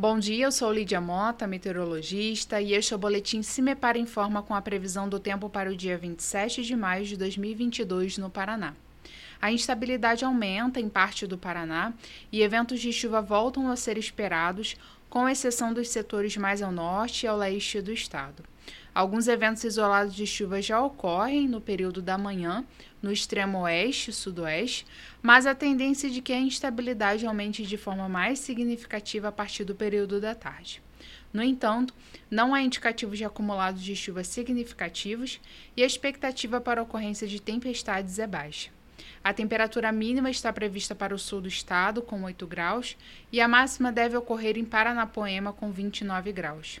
Bom dia, eu sou Lídia Mota, meteorologista, e este é o boletim Cimepar Informa com a previsão do tempo para o dia 27 de maio de 2022 no Paraná. A instabilidade aumenta em parte do Paraná e eventos de chuva voltam a ser esperados, com exceção dos setores mais ao norte e ao leste do estado. Alguns eventos isolados de chuva já ocorrem no período da manhã, no extremo oeste e sudoeste, mas a tendência é de que a instabilidade aumente de forma mais significativa a partir do período da tarde. No entanto, não há indicativos de acumulados de chuvas significativos e a expectativa para a ocorrência de tempestades é baixa. A temperatura mínima está prevista para o sul do estado, com 8 graus, e a máxima deve ocorrer em Paranapoema, com 29 graus.